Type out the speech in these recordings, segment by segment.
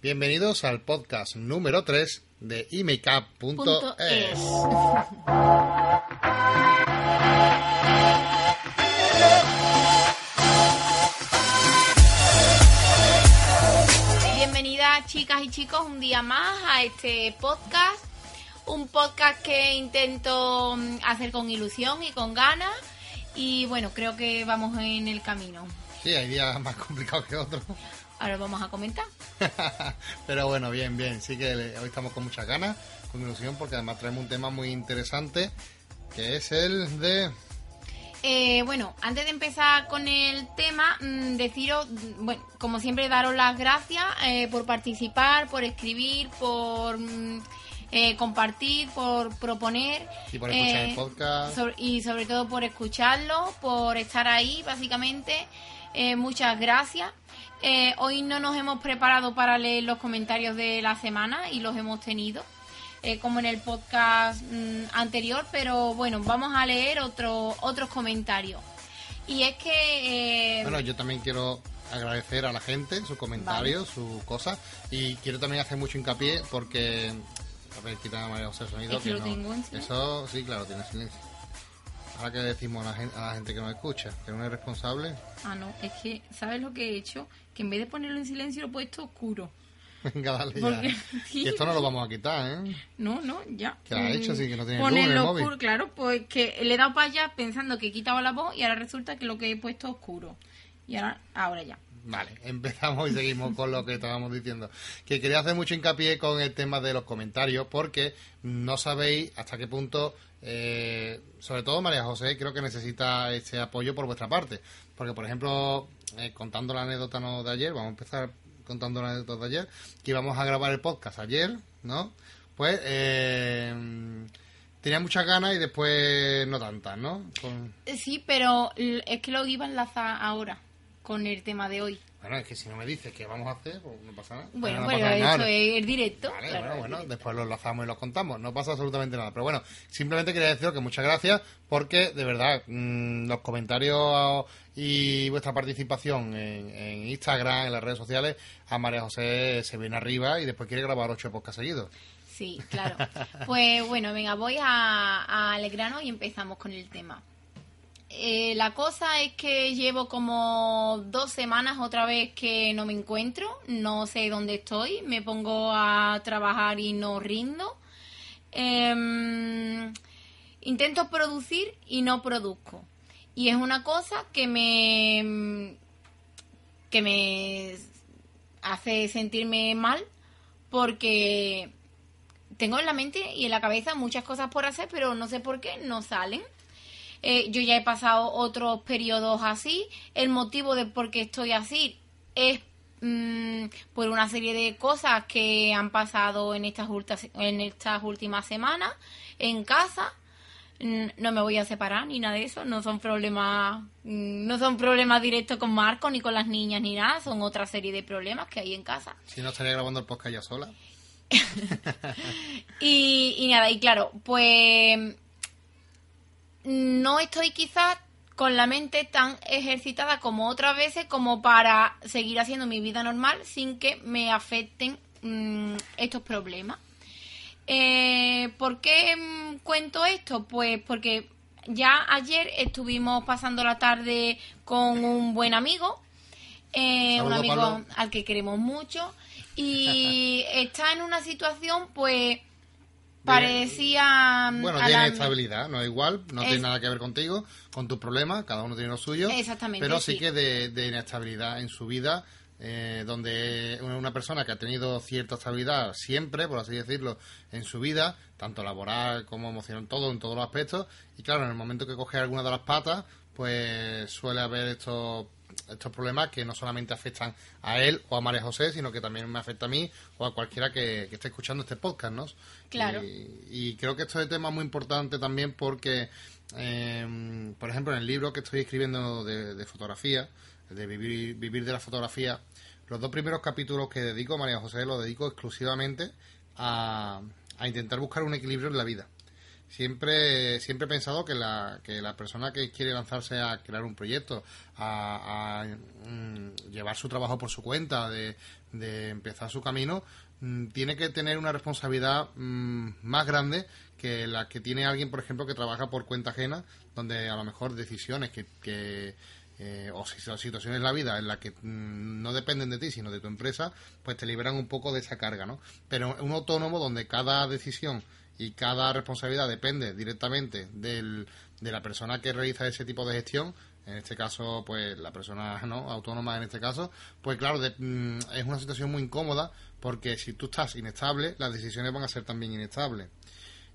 Bienvenidos al podcast número 3 de emakeup.es. Bienvenidas chicas y chicos un día más a este podcast. Un podcast que intento mm, hacer con ilusión y con ganas. Y bueno, creo que vamos en el camino. Sí, hay días más complicados que otros. Ahora vamos a comentar. Pero bueno, bien, bien. Sí que hoy estamos con muchas ganas, con ilusión, porque además traemos un tema muy interesante, que es el de... Eh, bueno, antes de empezar con el tema, mm, deciros, mm, bueno, como siempre, daros las gracias eh, por participar, por escribir, por mm, eh, compartir, por proponer. Y por escuchar eh, el podcast. sobre- y sobre todo por escucharlo, por estar ahí, básicamente. Eh, muchas gracias. Eh, hoy no nos hemos preparado para leer los comentarios de la semana y los hemos tenido, eh, como en el podcast mm, anterior, pero bueno, vamos a leer otro, otros comentarios. Y es que... eh, Bueno, yo también quiero agradecer a la gente sus comentarios, sus cosas, y quiero también hacer mucho hincapié porque... A ver, quita a María José el sonido. Es que lo no- tengo en silencio. Eso, sí, claro, tiene silencio. Ahora que decimos a la, gente, a la gente que nos escucha, que no es responsable, Ah, no, es que, ¿sabes lo que he hecho? Que en vez de ponerlo en silencio lo he puesto oscuro. venga, dale Porque- ya. sí. Y esto no lo vamos a quitar, ¿eh? No, no, ya. ¿Qué ha hecho? Sí, que no tiene luz en el móvil. oscuro, claro, pues que le he dado para allá pensando que he quitado la voz y ahora resulta que lo que he puesto es oscuro. Y ahora, ahora ya. Vale, empezamos y seguimos con lo que estábamos diciendo. Que quería hacer mucho hincapié con el tema de los comentarios porque no sabéis hasta qué punto, eh, sobre todo María José, creo que necesita este apoyo por vuestra parte. Porque, por ejemplo, eh, contando la anécdota no de ayer, vamos a empezar contando la anécdota de ayer, que íbamos a grabar el podcast ayer, ¿no? Pues eh, tenía muchas ganas y después no tantas, ¿no? Con- Sí, pero es que lo iba a enlazar ahora con el tema de hoy. Bueno, es que si no me dices qué vamos a hacer, pues no pasa nada. Bueno, no pero pasa nada. es el directo. Vale, claro, bueno, bueno, directo. después lo enlazamos y lo contamos. No pasa absolutamente nada. Pero bueno, simplemente quería deciros que muchas gracias porque, de verdad, mm, los comentarios y vuestra participación en, en Instagram, en las redes sociales, a María José se viene arriba y después quiere grabar ocho podcasts seguidos. Sí, claro. Pues bueno, venga, voy a, al grano y empezamos con el tema. Eh, la cosa es que llevo como dos semanas otra vez que no me encuentro, no sé dónde estoy, me pongo a trabajar y no rindo. Em, intento producir y no produzco. Y es una cosa que me que me hace sentirme mal porque tengo en la mente y en la cabeza muchas cosas por hacer, pero no sé por qué no salen. Eh, yo ya he pasado otros periodos así. El motivo de por qué estoy así es mm, por una serie de cosas que han pasado en estas, en estas últimas semanas en casa. Mm, No me voy a separar ni nada de eso, no son problemas, mm, no son problemas directos con Marco ni con las niñas ni nada, son otra serie de problemas que hay en casa. Si no estaría grabando el podcast ya sola. Y, y nada, y claro, pues no estoy quizás con la mente tan ejercitada como otras veces como para seguir haciendo mi vida normal sin que me afecten mm, estos problemas. Eh, ¿Por qué mm, cuento esto? Pues porque ya ayer estuvimos pasando la tarde con un buen amigo, eh, un amigo Pablo. al que queremos mucho y está en una situación pues parecía mm, Bueno, tiene la- estabilidad, no es igual, no Es- tiene nada que ver contigo, con tus problemas, cada uno tiene lo suyo. Exactamente, Pero sí, sí. que de, de inestabilidad en su vida, eh, donde una una persona que ha tenido cierta estabilidad siempre, por así decirlo, en su vida, tanto laboral como emocional, todo, en todos los aspectos, y claro, en el momento que coge alguna de las patas, pues suele haber estos estos problemas que no solamente afectan a él o a María José, sino que también me afecta a mí o a cualquiera que, que esté escuchando este podcast, ¿no? Claro. Y, y creo que esto es tema muy importante también porque, eh, por ejemplo, en el libro que estoy escribiendo de, de fotografía, de vivir, vivir de la fotografía, los dos primeros capítulos que dedico a María José los dedico exclusivamente a, a intentar buscar un equilibrio en la vida. Siempre siempre he pensado que la, que la persona que quiere lanzarse a crear un proyecto, a, mm, llevar su trabajo por su cuenta, de, de empezar su camino, mm, tiene que tener una responsabilidad mm, más grande que la que tiene alguien, por ejemplo, que trabaja por cuenta ajena, donde a lo mejor decisiones que, que eh, o situaciones en la vida en las que no dependen de ti, sino de tu empresa, pues te liberan un poco de esa carga, ¿no? Pero un autónomo donde cada decisión y cada responsabilidad depende directamente del, de la persona que realiza ese tipo de gestión, en este caso, pues la persona no autónoma en este caso, pues claro, mm, es una situación muy incómoda porque si tú estás inestable, las decisiones van a ser también inestables.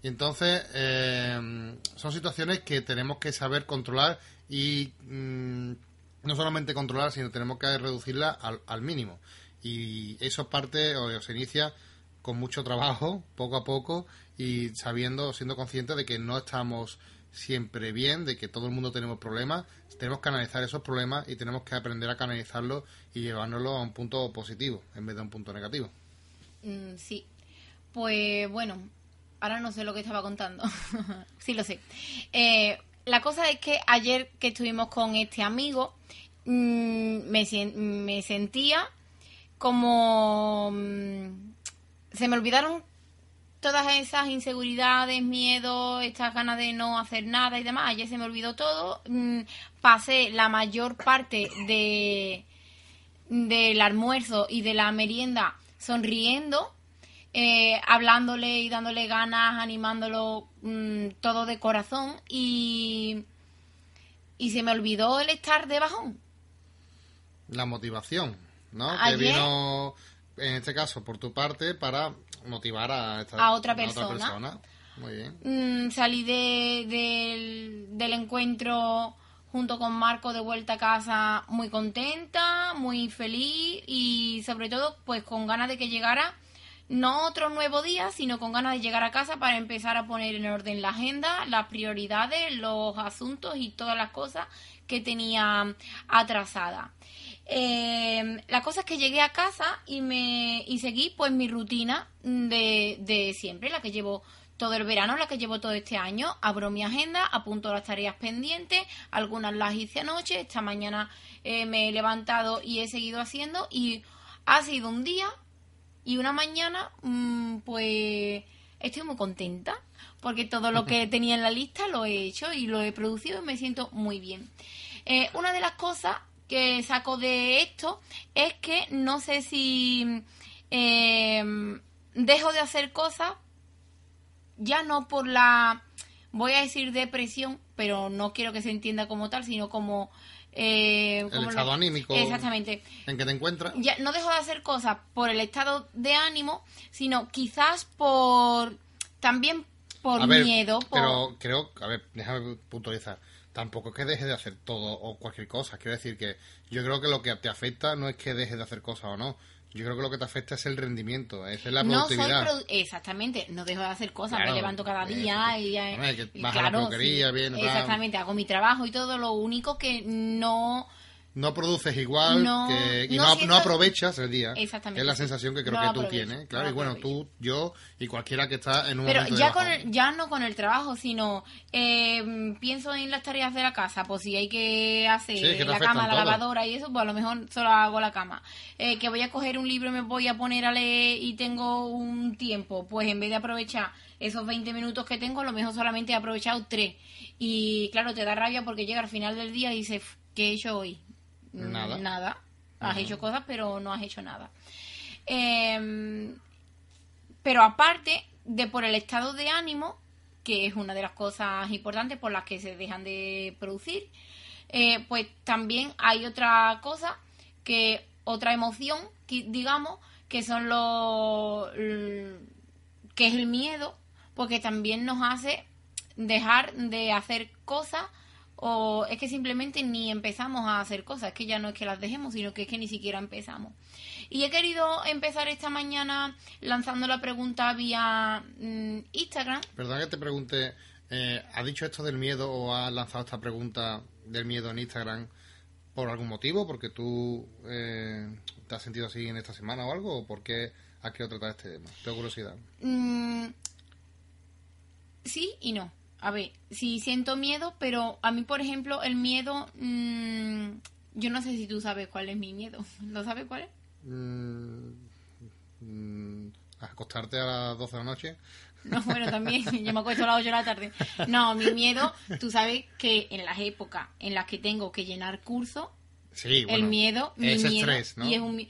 Y entonces eh, son situaciones que tenemos que saber controlar y mm, no solamente controlar, sino tenemos que reducirla al, al mínimo. Y eso parte o se inicia con mucho trabajo, poco a poco, y sabiendo, siendo conscientes de que no estamos siempre bien, de que todo el mundo tenemos problemas, tenemos que analizar esos problemas y tenemos que aprender a canalizarlos y llevárnoslo a un punto positivo en vez de a un punto negativo. Mm, sí, pues bueno, Ahora no sé lo que estaba contando. sí lo sé. Eh, la cosa es que ayer que estuvimos con este amigo, mm, me, me, sentía como... Mm, se me olvidaron todas esas inseguridades, miedos, estas ganas de no hacer nada y demás. Ayer se me olvidó todo. Mm, pasé la mayor parte de del almuerzo y de la merienda sonriendo eh, hablándole y dándole ganas, animándolo mm, todo de corazón y, y se me olvidó el estar de bajón. La motivación, ¿no? Que vino, en este caso, por tu parte, para motivar a, a, otra, persona. Muy bien. Mm, salí de, del, del encuentro junto con Marco de vuelta a casa muy contenta, muy feliz y sobre todo pues con ganas de que llegara no otro nuevo día, sino con ganas de llegar a casa para empezar a poner en orden la agenda, las prioridades, los asuntos y todas las cosas que tenía atrasada. Eh, la cosa es que llegué a casa y me y seguí pues mi rutina de, de siempre, la que llevo todo el verano, la que llevo todo este año. Abro mi agenda, apunto las tareas pendientes, algunas las hice anoche, esta mañana eh, me he levantado y he seguido haciendo y ha sido un día y una mañana, mm, pues estoy muy contenta porque todo lo que tenía en la lista lo he hecho y lo he producido y me siento muy bien. Eh, una de las cosas que saco de esto es que no sé si em, dejo de hacer cosas ya no por la, voy a decir depresión, pero no quiero que se entienda como tal, sino como eh, el estado anímico exactamente. en que te encuentras. Ya no dejo de hacer cosas por el estado de ánimo sino quizás por también por miedo pero creo a ver déjame puntualizar tampoco es que dejes de hacer todo o cualquier cosa. Quiero decir que yo creo que lo que te afecta no es que dejes de hacer cosas o no. Yo creo que lo que te afecta es el rendimiento, es la productividad. No exactamente, no dejo de hacer cosas, me levanto cada día y, claro, Exactamente, hago mi trabajo y todo, lo único que no no produces igual que, y no, no, aprovechas el día. Exactamente. Es la sensación que creo que tú tienes. Claro, y bueno, tú, yo y cualquiera que está en un Pero ya, con ya no con el trabajo, sino eh, pienso en las tareas de la casa. Pues si hay que hacer la cama, la lavadora y eso, pues a lo mejor solo hago la cama. Eh, que voy a coger un libro y me voy a poner a leer y tengo un tiempo, pues en vez de aprovechar esos 20 minutos que tengo, a lo mejor solamente he aprovechado 3. Y claro, te da rabia porque llega al final del día y dices, ¿qué he hecho hoy? Nada. Nada. Has hecho cosas, pero no has hecho nada. Em, pero aparte de por el estado de ánimo, que es una de las cosas importantes por las que se dejan de producir, eh, pues también hay otra cosa que otra emoción, digamos, que son los que es el miedo, porque también nos hace dejar de hacer cosas o es que simplemente ni empezamos a hacer cosas, es que ya no es que las dejemos, sino que es que ni siquiera empezamos. Y he querido empezar esta mañana lanzando la pregunta vía mm, Instagram. Perdón que te pregunte, eh, ¿has dicho esto del miedo o has lanzado esta pregunta del miedo en Instagram por algún motivo? ¿Porque tú eh, te has sentido así en esta semana o algo? ¿O por qué has querido tratar este tema? Tengo curiosidad. Mm, sí y no. A ver, sí siento miedo, pero a mí, por ejemplo, el miedo... mm, yo no sé si tú sabes cuál es mi miedo. ¿Lo sabes cuál es? Mm, mm, acostarte a las 12 de la noche. No, bueno, también, yo me acuesto a las 8 de la tarde. No, mi miedo, tú sabes que en las épocas en las que tengo que llenar cursos, Sí, el miedo, mi es miedo, estrés, ¿no? y es un...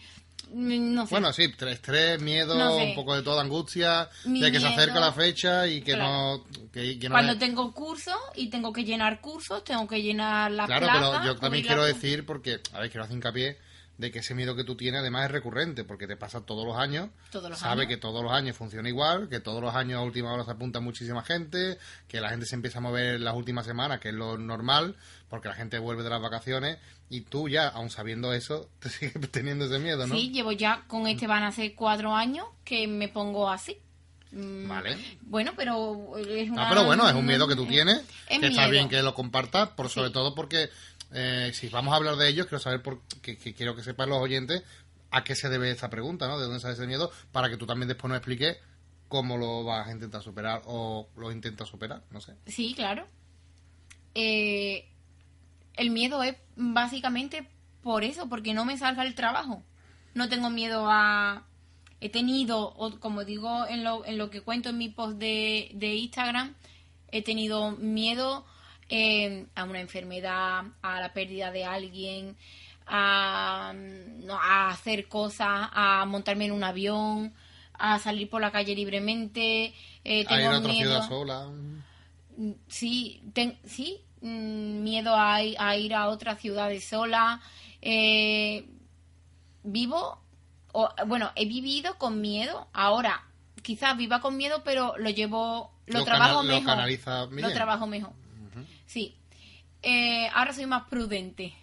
No sé. Bueno, sí, tre- estrés, miedo, No sé. un poco de toda angustia, Mi de que se miedo- acerca la fecha y que Claro. no... Que, que no Cuando es- tengo cursos y tengo que llenar cursos, tengo que llenar la Claro, pero yo también quiero la- decir, porque, a ver, quiero hacer hincapié de que ese miedo que tú tienes además es recurrente, porque te pasa todos los años, Todos los sabe años. que todos los años funciona igual, que todos los años a última hora se apunta muchísima gente, que la gente se empieza a mover las últimas semanas, que es lo normal, porque la gente vuelve de las vacaciones, y tú ya, aun sabiendo eso, te sigues teniendo ese miedo, ¿no? Sí, llevo ya con este van a ser cuatro años que me pongo así. Mm, Vale. Bueno, pero es No, una... pero bueno, es un miedo que tú tienes, Es que está bien que lo compartas, por sobre Sí. todo porque eh, si vamos a hablar de ellos, quiero saber por, que, quiero que sepan los oyentes a qué se debe esta pregunta, ¿no? De dónde sale ese miedo, para que tú también después nos expliques cómo lo vas a intentar superar o lo intentas superar, no sé. Sí, claro. Eh, el miedo es básicamente por eso, porque no me salga el trabajo. No tengo miedo a... He tenido, o como digo en lo, en lo que cuento en mi post de, de Instagram, he tenido miedo eh, a una enfermedad, a la pérdida de alguien, a, no, a hacer cosas, a montarme en un avión, a salir por la calle libremente. Eh, A ir tengo a otra miedo. ciudad sola. Mm, Sí, ten- sí, mm, miedo a, ir a otras ciudades sola. Eh, vivo, o, bueno, he vivido con miedo. Ahora, quizás viva con miedo, pero lo llevo, lo, Lo trabajo cana- mejor. Lo trabajo mejor. Sí. Eh, ahora soy más prudente,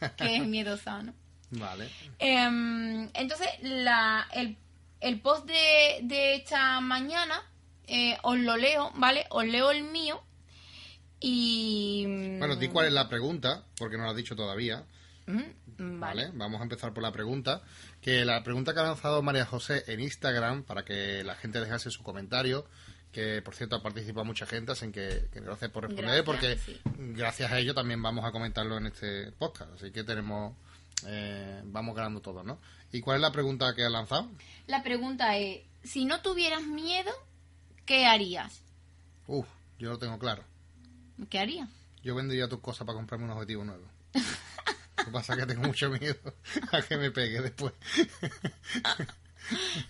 que es miedo sano. Vale. Em, entonces, la, el, el post de, de esta mañana eh, os lo leo, ¿vale? Os leo el mío y... Bueno, di cuál es la pregunta, porque no lo has dicho todavía. Mm, Vale, vamos a empezar por la pregunta. Que la pregunta que ha lanzado María José en Instagram para que la gente dejase su comentario, que por cierto ha participado mucha gente, así que, que gracias por responder, Gracias, porque sí. gracias a ello también vamos a comentarlo en este podcast. Así que tenemos, eh, vamos ganando todo, ¿no? ¿Y cuál es la pregunta que ha lanzado? La pregunta es, si no tuvieras miedo, ¿qué harías? Uf, yo lo tengo claro. ¿Qué harías? Yo vendería tus cosas para comprarme un objetivo nuevo. Lo que pasa es que tengo mucho miedo a que me pegue después.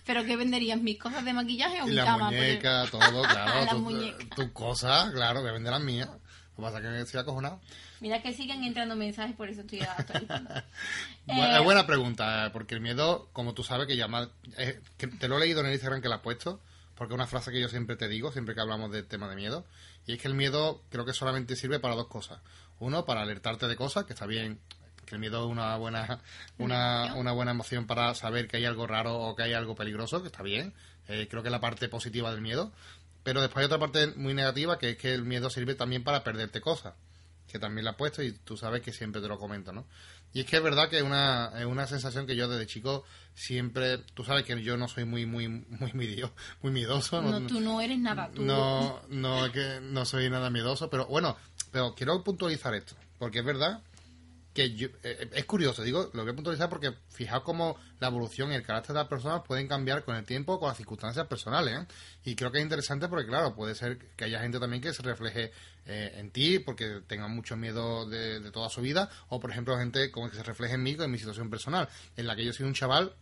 ¿Pero qué venderías? ¿Mis cosas de maquillaje o mi la cama? Porque- muñeca, todo, claro. La tu- muñeca. Tus cosas, claro, que venden las mías. Lo que pasa es que estoy acojonado. Mira que siguen entrando mensajes, por eso estoy actualizando. Bu- Eh, Es buena pregunta, porque el miedo, como tú sabes, que llama. eh, que te lo he leído en el Instagram que la has puesto, porque es una frase que yo siempre te digo, siempre que hablamos del tema de miedo, y es que el miedo creo que solamente sirve para dos cosas. Uno, para alertarte de cosas, que está bien, que el miedo es una buena, una, emoción. una buena emoción para saber que hay algo raro o que hay algo peligroso, que está bien. Eh, creo que es la parte positiva del miedo. Pero después hay otra parte muy negativa, que es que el miedo sirve también para perderte cosas que también la he puesto y tú sabes que siempre te lo comento, ¿no? Y es que es verdad que es una, es una sensación que yo desde chico siempre, tú sabes que yo no soy muy, muy, muy, miedo- muy miedoso, no, tú no eres nada. Tú, no, no, es que no soy nada miedoso, pero bueno, pero quiero puntualizar esto, porque es verdad que yo- eh, es curioso, digo, lo voy a puntualizar porque fijaos cómo la evolución y el carácter de las personas pueden cambiar con el tiempo, con las circunstancias personales, ¿eh? Y creo que es interesante porque, claro, puede ser que haya gente también que se refleje eh, en ti porque tenga mucho miedo de, de toda su vida, o por ejemplo, gente como que se refleje en mí, en mi situación personal, en la que yo soy un chaval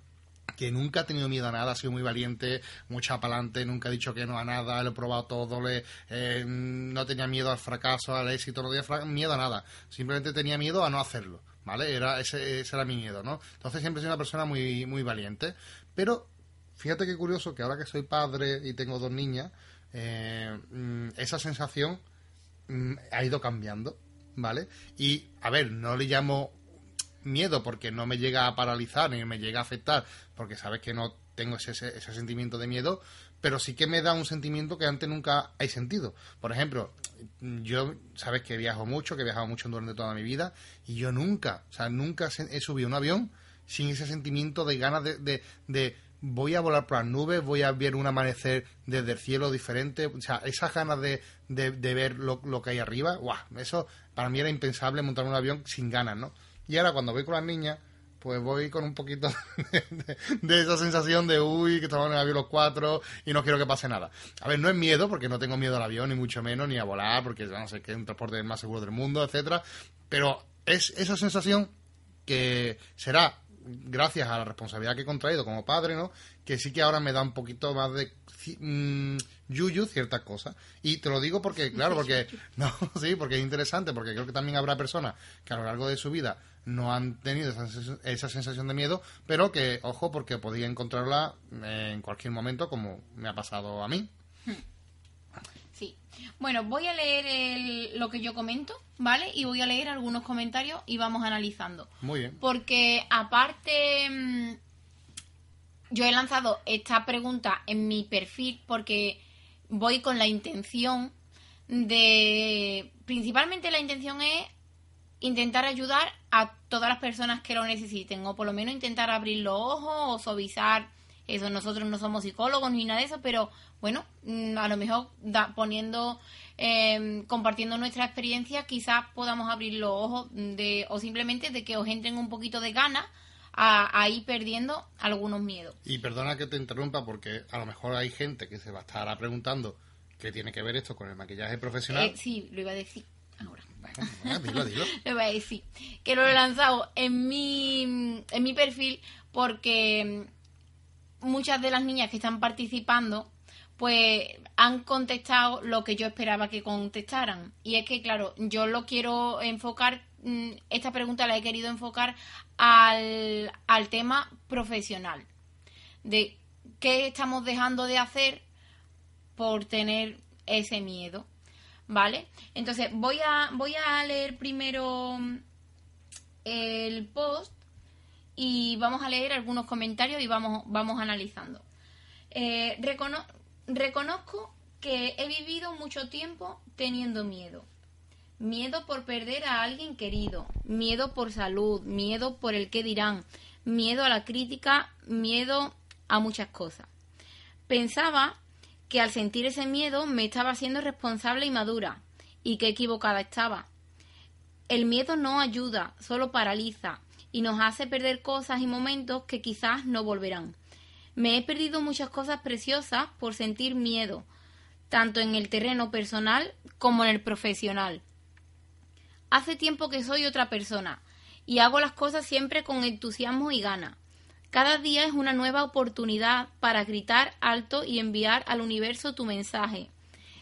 que nunca ha tenido miedo a nada, ha sido muy valiente, mucha pa'lante, nunca ha dicho que no a nada, lo he probado todo, eh, no tenía miedo al fracaso, al éxito, no tenía miedo a nada, simplemente tenía miedo a no hacerlo, ¿vale? Era ese, ese era mi miedo, ¿no? Entonces siempre he sido una persona muy, muy valiente, pero fíjate qué curioso que ahora que soy padre y tengo dos niñas, eh, mm, esa sensación mm, ha ido cambiando, ¿vale? Y, a ver, no le llamo miedo porque no me llega a paralizar ni me llega a afectar porque sabes que no tengo ese, ese, sentimiento de miedo pero sí que me da un sentimiento que antes nunca he sentido por ejemplo yo sabes que viajo mucho que he viajado mucho durante toda mi vida y yo nunca o sea nunca he subido un avión sin ese sentimiento de ganas de, de, de, voy a volar por las nubes, voy a ver un amanecer desde el cielo diferente, o sea, esas ganas de, de, ver lo, que hay arriba, ¡guau! Eso para mí era impensable montar un avión sin ganas, ¿no? Y ahora cuando voy con las niñas, pues voy con un poquito de, esa sensación de, uy, que estamos en el avión los cuatro y no quiero que pase nada. A ver, no es miedo, porque no tengo miedo al avión, ni mucho menos, ni a volar, porque no sé que es un transporte más seguro del mundo, etcétera, pero es esa sensación que será gracias a la responsabilidad que he contraído como padre, ¿no? Que sí que ahora me da un poquito más de mmm, yuyu ciertas cosas. Y te lo digo porque, claro, porque, no, sí, porque es interesante, porque creo que también habrá personas que a lo largo de su vida no han tenido esa, sensación de miedo, pero que, ojo, porque podía encontrarla en cualquier momento, como me ha pasado a mí. Hmm. Sí. Bueno, voy a leer lo que yo comento, ¿vale? Y voy a leer algunos comentarios y vamos analizando. Muy bien. Porque aparte, mm, yo he lanzado esta pregunta en mi perfil porque voy con la intención de... Principalmente la intención es intentar ayudar a todas las personas que lo necesiten, o por lo menos intentar abrir los ojos o suavizar eso. Nosotros no somos psicólogos ni nada de eso, pero bueno, mm, a lo mejor poniendo, em, compartiendo nuestra experiencia, quizás podamos abrir los ojos de, o simplemente de que os entren un poquito de ganas a, ir perdiendo algunos miedos. Y perdona que te interrumpa porque a lo mejor hay gente que se va a estar preguntando qué tiene que ver esto con el maquillaje profesional. Eh, sí, lo iba a decir ahora. dilo. lo iba a. Que lo he lanzado en mi, en mi perfil porque muchas de las niñas que están participando pues han contestado lo que yo esperaba que contestaran. Y es que, claro, yo lo quiero enfocar, mm, esta pregunta la he querido enfocar al, al tema profesional. De qué estamos dejando de hacer por tener ese miedo. ¿Vale? Entonces, voy a, voy a leer primero el post y vamos a leer algunos comentarios y vamos, vamos analizando. Eh, Reconozco que he vivido mucho tiempo teniendo miedo. Miedo por perder a alguien querido, miedo por salud, miedo por el qué dirán, miedo a la crítica, miedo a muchas cosas. Pensaba que al sentir ese miedo me estaba haciendo responsable y madura, y qué equivocada estaba. El miedo no ayuda, solo paraliza y nos hace perder cosas y momentos que quizás no volverán. Me he perdido muchas cosas preciosas por sentir miedo, tanto en el terreno personal como en el profesional. Hace tiempo que soy otra persona y hago las cosas siempre con entusiasmo y gana. Cada día es una nueva oportunidad para gritar alto y enviar al universo tu mensaje.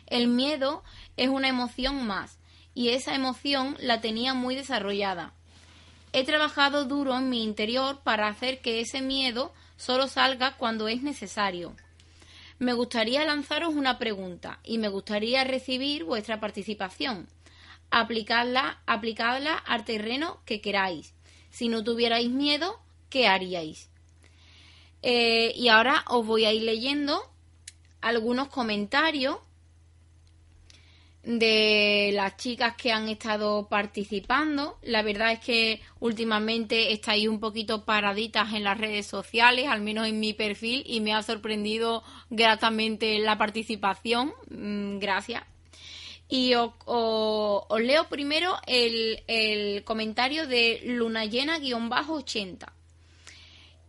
El miedo es una emoción más y esa emoción la tenía muy desarrollada. He trabajado duro en mi interior para hacer que ese miedo solo salga cuando es necesario. Me gustaría lanzaros una pregunta y me gustaría recibir vuestra participación. Aplicadla, aplicadla al terreno que queráis. Si no tuvierais miedo, ¿qué haríais? Eh, y ahora os voy a ir leyendo algunos comentarios de las chicas que han estado participando. La verdad es que últimamente estáis un poquito paraditas en las redes sociales, al menos en mi perfil, y me ha sorprendido gratamente la participación. Mm, gracias. Y os, leo primero el, el comentario de Luna Llena-80.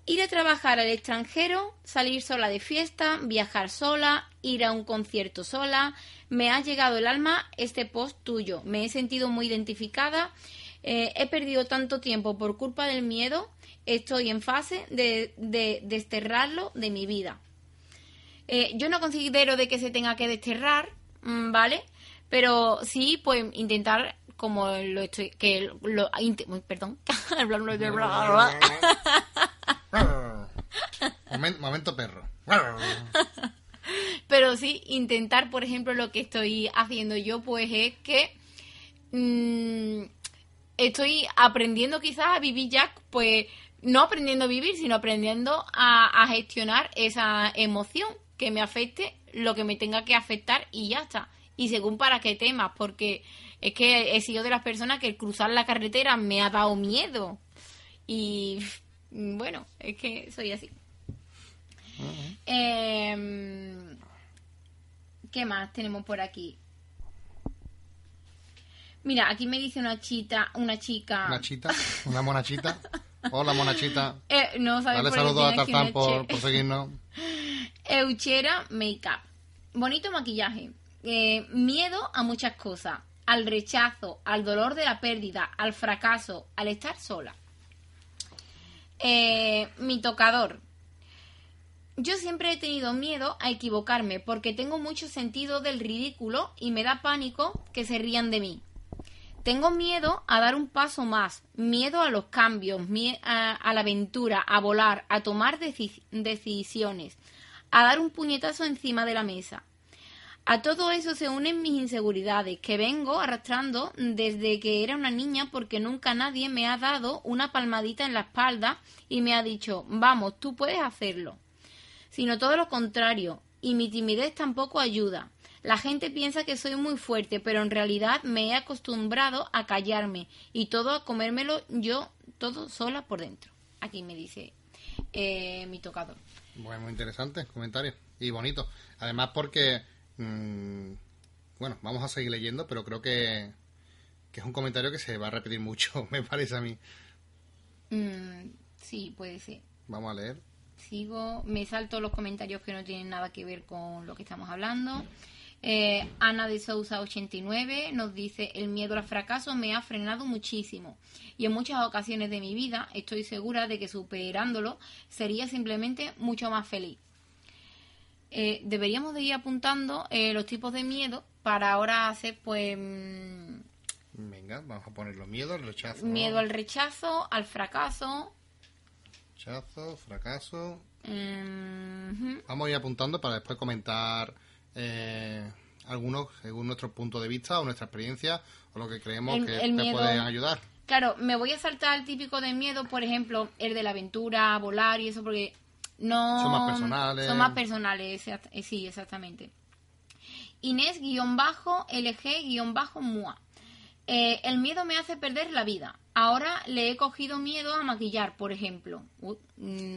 Ir a trabajar al extranjero, salir sola de fiesta, viajar sola, ir a un concierto sola. Me ha llegado el alma este post tuyo. Me he sentido muy identificada. Eh, he perdido tanto tiempo por culpa del miedo. Estoy en fase de, desterrarlo de mi vida. Eh, yo no considero de que se tenga que desterrar, mm, ¿vale? Pero sí, pues intentar como lo estoy que lo perdón momento, perro. Pero sí, intentar, por ejemplo, lo que estoy haciendo yo, pues es que mm, estoy aprendiendo quizás a vivir ya, pues no aprendiendo a vivir, sino aprendiendo a, gestionar esa emoción que me afecte, lo que me tenga que afectar y ya está. Y según para qué temas, porque es que he sido de las personas que el cruzar la carretera me ha dado miedo. Y bueno, es que soy así. Em, ¿Qué más tenemos por aquí? Mira, aquí me dice una chita, una chica. Una chita, una monachita. Hola, monachita. Eh, no Dale saludos a Tarzán por, por seguirnos. Euchera Makeup. Bonito maquillaje. Eh, miedo a muchas cosas. Al rechazo, al dolor de la pérdida, al fracaso, al estar sola. Eh, mi tocador. Yo siempre he tenido miedo a equivocarme porque tengo mucho sentido del ridículo y me da pánico que se rían de mí. Tengo miedo a dar un paso más, miedo a los cambios, a, la aventura, a volar, a tomar deci- decisiones, a dar un puñetazo encima de la mesa. A todo eso se unen mis inseguridades, que vengo arrastrando desde que era una niña porque nunca nadie me ha dado una palmadita en la espalda y me ha dicho, vamos, tú puedes hacerlo. Sino todo lo contrario, y mi timidez tampoco ayuda. La gente piensa que soy muy fuerte, pero en realidad me he acostumbrado a callarme y todo a comérmelo yo todo sola por dentro. Aquí me dice eh, mi tocador. Bueno, muy interesante comentario. Y bonito. Además porque... mm, bueno, vamos a seguir leyendo, pero creo que, que es un comentario que se va a repetir mucho, me parece a mí. Mm, sí, puede ser. Vamos a leer. Sigo, me salto los comentarios que no tienen nada que ver con lo que estamos hablando. Eh, Ana de Sousa 89 nos dice, el miedo al fracaso me ha frenado muchísimo y en muchas ocasiones de mi vida estoy segura de que superándolo sería simplemente mucho más feliz. Eh, deberíamos de ir apuntando eh, los tipos de miedo para ahora hacer pues mm, Venga, vamos a poner los miedos, el rechazo. miedo al rechazo, al fracaso. Rechazo, fracaso. mm, ujú. Vamos a ir apuntando para después comentar eh, algunos según nuestro punto de vista o nuestra experiencia o lo que creemos El- que el te miedo- pueden ayudar. Claro, me voy a saltar el típico de miedo, por ejemplo, el de la aventura, volar y eso, porque no... Son más personales. Son más personales, eh, sí, exactamente. Inés-LG-MUA. Eh, el miedo me hace perder la vida. Ahora le he cogido miedo a maquillar, por ejemplo. Uh,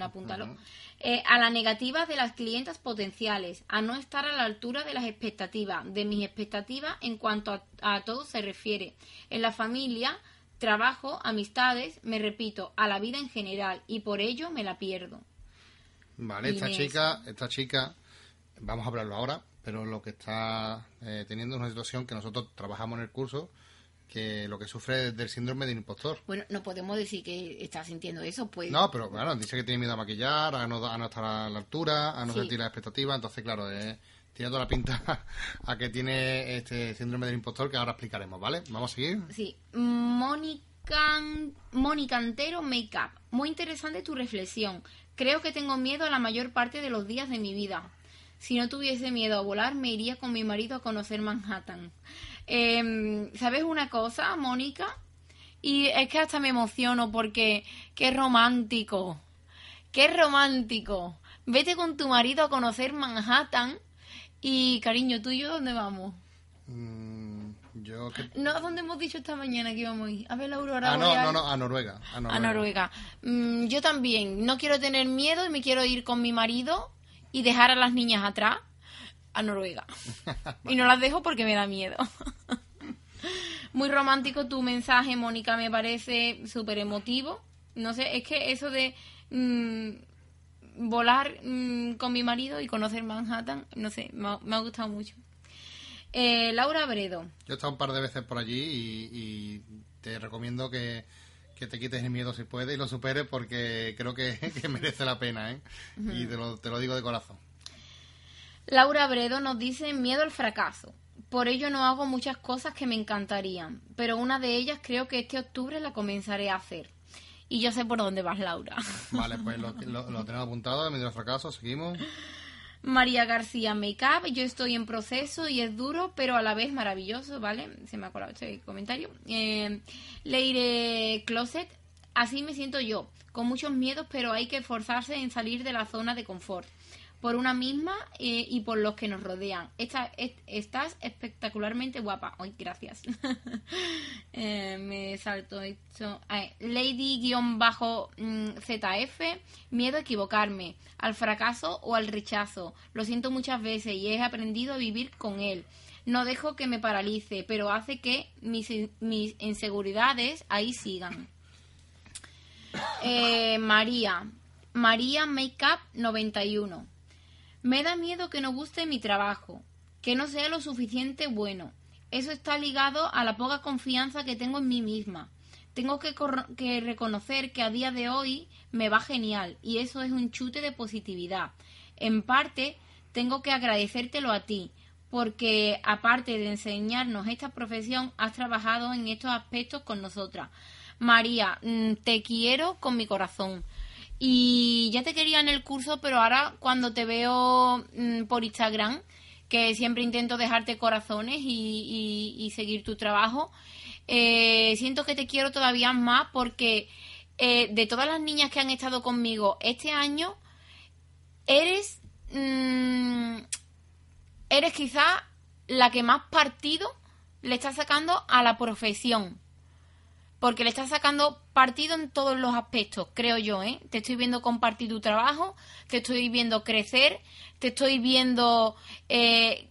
apúntalo. Eh, a las negativas de las clientas potenciales, a no estar a la altura de las expectativas, de mis expectativas en cuanto a, a todo se refiere. En la familia, trabajo, amistades, me repito, a la vida en general y por ello me la pierdo. Vale, esta Inés. chica, esta chica, vamos a hablarlo ahora, pero lo que está eh, teniendo es una situación que nosotros trabajamos en el curso, que lo que sufre es del síndrome del impostor. Bueno, no podemos decir que está sintiendo eso, pues. No, pero claro, dice que tiene miedo a maquillar, a no, a no estar a la altura, a no Sí. sentir la expectativa, entonces claro, eh, tiene toda la pinta a que tiene este síndrome del impostor que ahora explicaremos, ¿vale? Vamos a seguir. Sí, Mónica Mónica Antero Makeup. Muy interesante tu reflexión. Creo que tengo miedo la mayor parte de los días de mi vida. Si no tuviese miedo a volar, me iría con mi marido a conocer Manhattan. Em, ¿Sabes una cosa, Mónica? Y es que hasta me emociono porque qué romántico. Qué romántico. Vete con tu marido a conocer Manhattan y, cariño, ¿tú y yo dónde vamos? Mm, yo que... No, ¿a dónde hemos dicho esta mañana que íbamos a ir? A ver la aurora Ah, no, boreal. no, no, a Noruega. A Noruega. A Noruega. Mm, yo también. No quiero tener miedo y me quiero ir con mi marido y dejar a las niñas atrás a Noruega. y no las dejo porque me da miedo. Muy romántico tu mensaje, Mónica, me parece súper emotivo. No sé, es que eso de mm, volar mm, con mi marido y conocer Manhattan, no sé, me ha, me ha gustado mucho. Eh, Laura Bredo. Yo he estado un par de veces por allí y, y te recomiendo que, que te quites el miedo si puedes y lo superes porque creo que, que merece la pena, ¿eh? Y te lo, te lo digo de corazón. Laura Bredo nos dice miedo al fracaso. Por ello no hago muchas cosas que me encantarían, pero una de ellas creo que este octubre la comenzaré a hacer. Y yo sé por dónde vas, Laura. Vale, pues lo, lo, lo tenemos apuntado, medio fracaso, seguimos. María García Makeup, yo estoy en proceso y es duro, pero a la vez maravilloso, ¿vale? Se me ha acordado este comentario. Eh, Leire Closet, así me siento yo, con muchos miedos, pero hay que esforzarse en salir de la zona de confort. Por una misma eh, y por los que nos rodean. Estás espectacularmente guapa. Ay, gracias. Eh, me salto esto. Lady-ZF, miedo a equivocarme, al fracaso o al rechazo. Lo siento muchas veces y he aprendido a vivir con él. No dejo que me paralice, pero hace que mis, mis inseguridades ahí sigan. Eh, María. María Makeup 91. Me da miedo que no guste mi trabajo, que no sea lo suficiente bueno. Eso está ligado a la poca confianza que tengo en mí misma. Tengo que, reconocer que a día de hoy me va genial y eso es un chute de positividad. En parte, tengo que agradecértelo a ti, porque aparte de enseñarnos esta profesión, has trabajado en estos aspectos con nosotras. María, mm, te quiero con mi corazón. Y ya te quería en el curso, pero ahora cuando te veo mm, por Instagram, que siempre intento dejarte corazones y, seguir tu trabajo, eh, siento que te quiero todavía más porque eh, de todas las niñas que han estado conmigo este año, eres, mm, eres quizá la que más partido le está sacando a la profesión porque le estás sacando partido en todos los aspectos, creo yo, ¿eh? Te estoy viendo compartir tu trabajo, te estoy viendo crecer, te estoy viendo... Eh,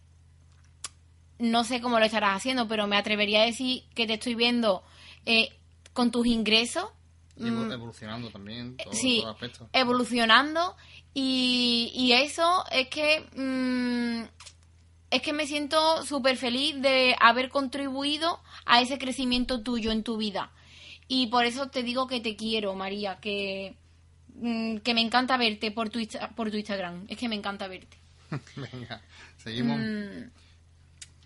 no sé cómo lo estarás haciendo, pero me atrevería a decir que te estoy viendo eh, con tus ingresos. Mm. evolucionando también, todos sí, los aspectos. evolucionando. Y, y eso es que... Mm, es que me siento súper feliz de haber contribuido a ese crecimiento tuyo en tu vida. Y por eso te digo que te quiero, María, que, mm, que me encanta verte por tu, por tu Instagram. Es que me encanta verte. Venga, seguimos. Mm,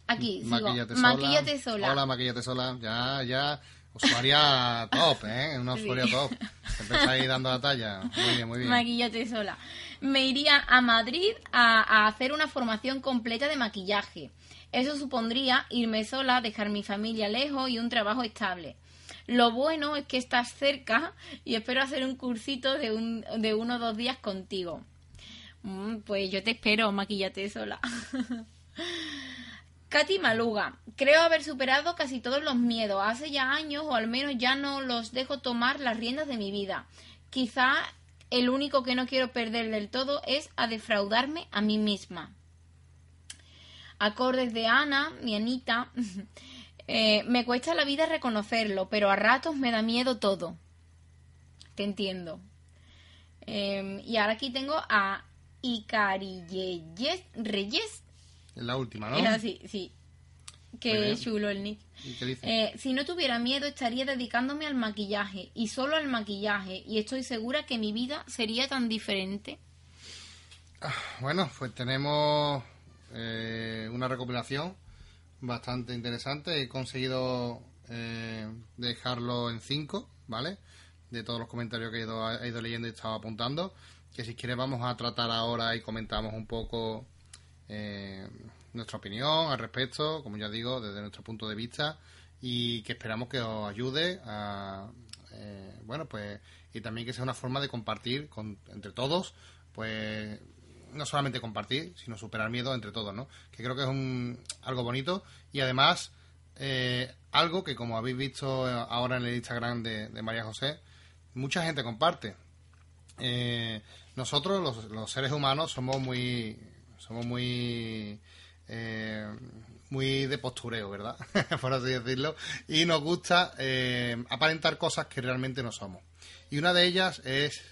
aquí, maquillate. Sola. Maquillate sola. Hola, maquillate sola. Ya, ya. Usuaria top, ¿eh? Una usuaria top. Siempre ahí dando la talla. Muy bien, muy bien. Maquillate sola. Me iría a Madrid a, a hacer una formación completa de maquillaje. Eso supondría irme sola, dejar mi familia lejos y un trabajo estable. Lo bueno es que estás cerca y espero hacer un cursito de, un, de uno o dos días contigo. Mm, pues yo te espero, maquillate sola. Katy Maluga, creo haber superado casi todos los miedos. Hace ya años, o al menos ya no los dejo tomar las riendas de mi vida. Quizá el único que no quiero perder del todo es a defraudarme a mí misma. Acordes de Ana, mi Anita. Eh, me cuesta la vida reconocerlo, pero a ratos me da miedo todo. Te entiendo. Em, y ahora aquí tengo a Icariyeyes Reyes. Es la última, ¿no? Es así, sí. Qué chulo el nick. qué dice? Eh, si no tuviera miedo, estaría dedicándome al maquillaje y solo al maquillaje. Y estoy segura que mi vida sería tan diferente. Ah, bueno, pues tenemos eh, una recopilación bastante interesante. He conseguido eh, dejarlo en 5, ¿vale? De todos los comentarios que he ido, ido leyendo y estaba apuntando. Que si quieres vamos a tratar ahora y comentamos un poco eh, nuestra opinión al respecto, como ya digo, desde nuestro punto de vista y que esperamos que os ayude a, eh, bueno, pues, y también que sea una forma de compartir con, entre todos, pues, no solamente compartir, sino superar miedo entre todos, ¿no? Que creo que es un, algo bonito y además eh, algo que, como habéis visto ahora en el Instagram de, María José, mucha gente comparte. Eh, nosotros, los, los, seres humanos, somos muy, somos muy, eh, muy de postureo, ¿verdad? Por así decirlo. Y nos gusta aparentar cosas que realmente no somos. Y una de ellas es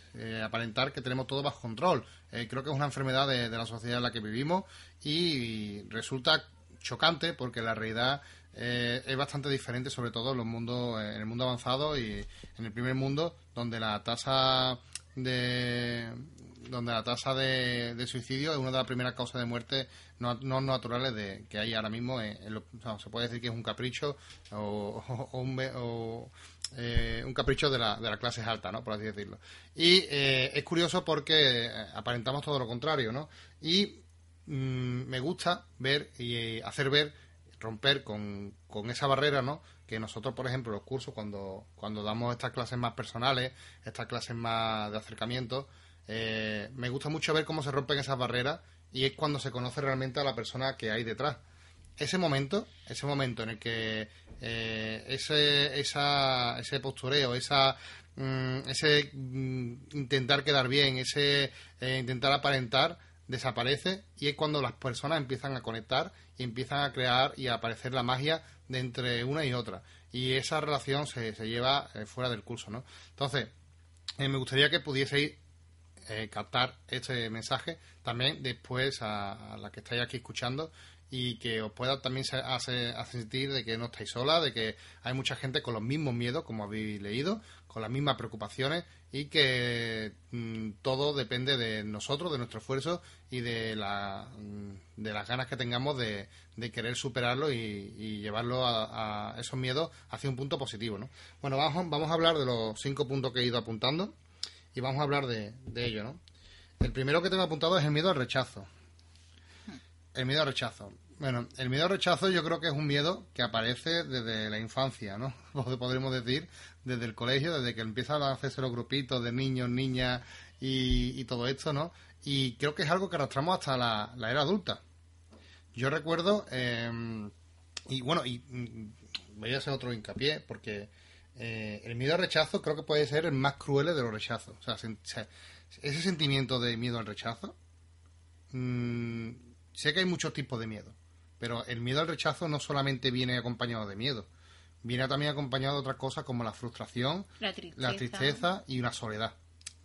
aparentar que tenemos todo bajo control, eh, creo que es una enfermedad de, la sociedad en la que vivimos y resulta chocante porque la realidad eh, es bastante diferente, sobre todo en, los mundos, en el mundo avanzado y en el primer mundo, donde la tasa de donde la tasa de, suicidio es una de las primeras causas de muerte no, naturales de, que hay ahora mismo. se puede decir que es un capricho o, un, eh, un capricho de la, de la clase alta, ¿no? Por así decirlo. Y eh, es curioso porque eh, aparentamos todo lo contrario, ¿no? Y mm, me gusta ver y hacer ver, romper con, con esa barrera, ¿no? Que nosotros, por ejemplo, los cursos, cuando, cuando damos estas clases más personales, estas clases más de acercamiento, eh, me gusta mucho ver cómo se rompen esas barreras y es cuando se conoce realmente a la persona que hay detrás. Ese momento, ese momento en el que eh, ese, esa, ese postureo, esa, mm, ese mm, intentar quedar bien, ese eh, intentar aparentar, desaparece y es cuando las personas empiezan a conectar y empiezan a crear y a aparecer la magia de entre una y otra. Y esa relación se, se lleva fuera del curso, ¿no? Entonces, me gustaría que pudieseis captar este mensaje también después a, a, la que estáis aquí escuchando y que os pueda también hacer, sentir de que no estáis sola, de que hay mucha gente con los mismos miedos, como habéis leído, con las mismas preocupaciones y que mm, todo depende de nosotros, de nuestro esfuerzo y de, la, mm, de las ganas que tengamos de, de querer superarlo y, llevarlo a, esos miedos hacia un punto positivo. ¿no? Bueno, vamos, vamos a hablar de los cinco puntos que he ido apuntando y vamos a hablar de, de ello. ¿no? El primero que tengo apuntado es el miedo al rechazo. El miedo al rechazo. Bueno, el miedo al rechazo yo creo que es un miedo que aparece desde la infancia, ¿no? Podríamos decir, desde el colegio, desde que empiezan a hacerse los grupitos de niños, niñas y, todo esto, ¿no? Y creo que es algo que arrastramos hasta la, era adulta. Yo recuerdo, em, y bueno, y voy a hacer otro hincapié, porque eh, el miedo al rechazo creo que puede ser el más cruel de los rechazos. O sea, ese sentimiento de miedo al rechazo mmm, sé que hay muchos tipos de miedo, pero el miedo al rechazo no solamente viene acompañado de miedo, viene también acompañado de otras cosas como la frustración, la tristeza, y una soledad.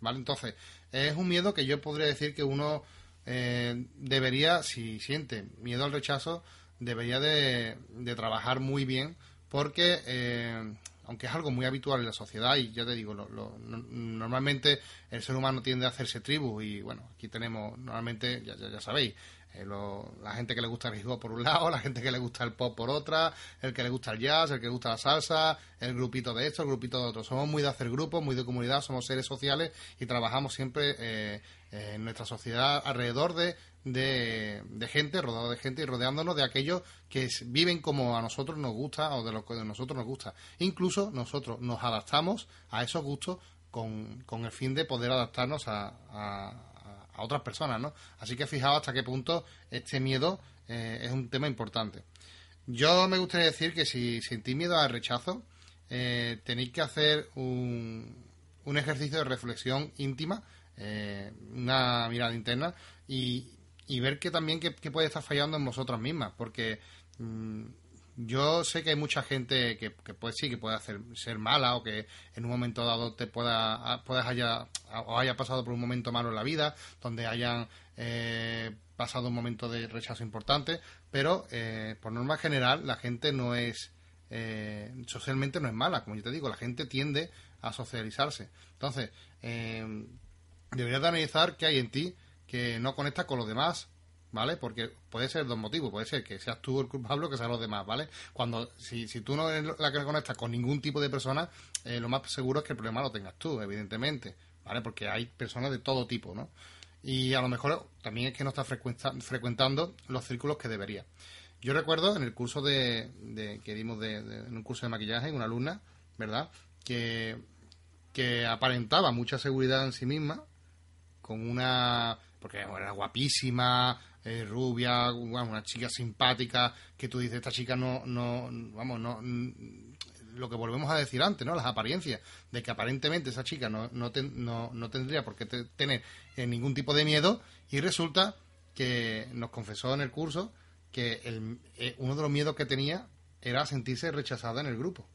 ¿Vale? Entonces, es un miedo que yo podría decir que uno eh, debería, si siente miedo al rechazo, debería de, trabajar muy bien porque eh, aunque es algo muy habitual en la sociedad y ya te digo, normalmente el ser humano tiende a hacerse tribu y bueno, aquí tenemos normalmente, ya, ya sabéis, eh, la gente que le gusta el hip hop por un lado, la gente que le gusta el pop por otra, el que le gusta el jazz, el que le gusta la salsa, el grupito de esto, el grupito de otro. Somos muy de hacer grupos, muy de comunidad, somos seres sociales y trabajamos siempre eh, en nuestra sociedad alrededor de, de, gente, rodeado de gente y rodeándonos de aquellos que viven como a nosotros nos gusta o de lo que a nosotros nos gusta. Incluso nosotros nos adaptamos a esos gustos con, con el fin de poder adaptarnos a a otras personas, ¿no? Así que fijaos hasta qué punto este miedo eh, es un tema importante. Yo me gustaría decir que si sentís miedo al rechazo, eh, tenéis que hacer un, un, ejercicio de reflexión íntima, eh, una mirada interna y, y ver que también que, puede estar fallando en vosotras mismas, porque mm, yo sé que hay mucha gente que, que puede sí que puede hacer ser mala o que en un momento dado te pueda puedas haya o haya pasado por un momento malo en la vida donde hayan eh, pasado un momento de rechazo importante pero eh, por norma general la gente no es eh, socialmente no es mala como yo te digo la gente tiende a socializarse. Entonces deberías de analizar qué hay en ti que no conecta con los demás ¿vale? Porque puede ser dos motivos. Puede ser que seas tú el culpable o que sean los demás, ¿vale? Cuando, si, si tú no eres la que conectas con ningún tipo de persona, eh, lo más seguro es que el problema lo tengas tú, evidentemente, ¿vale? Porque hay personas de todo tipo, ¿no? Y a lo mejor también es que no estás frecuentando los círculos que debería. Yo recuerdo en el curso de, que dimos de, en un curso de maquillaje, una alumna, ¿verdad? Que, que aparentaba mucha seguridad en sí misma, con una porque era guapísima, eh, rubia, una chica simpática, que tú dices, esta chica no, no, vamos, no, lo que volvemos a decir antes, ¿no? Las apariencias, de que aparentemente esa chica no, no, no, tendría por qué tener eh, ningún tipo de miedo, y resulta que nos confesó en el curso que el, eh, uno de los miedos que tenía era sentirse rechazada en el grupo.